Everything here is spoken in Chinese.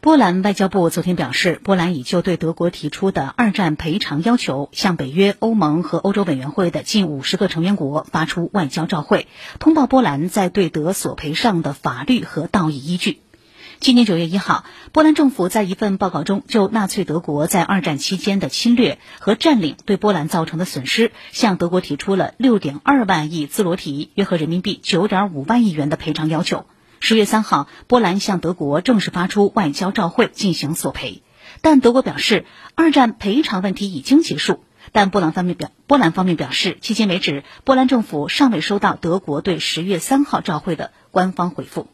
波兰外交部昨天表示，波兰已就对德国提出的二战赔偿要求，向北约、欧盟和欧洲委员会的近五十个成员国发出外交照会，通报波兰在对德索赔上的法律和道义依据。今年九月一号，波兰政府在一份报告中，就纳粹德国在二战期间的侵略和占领对波兰造成的损失，向德国提出了六点二万亿兹罗提（约合人民币九点五万亿元）的赔偿要求。十月三号，波兰向德国正式发出外交照会进行索赔，但德国表示二战赔偿问题已经结束。但波兰方面表波兰方面表示，迄今为止，波兰政府尚未收到德国对十月三号照会的官方回复。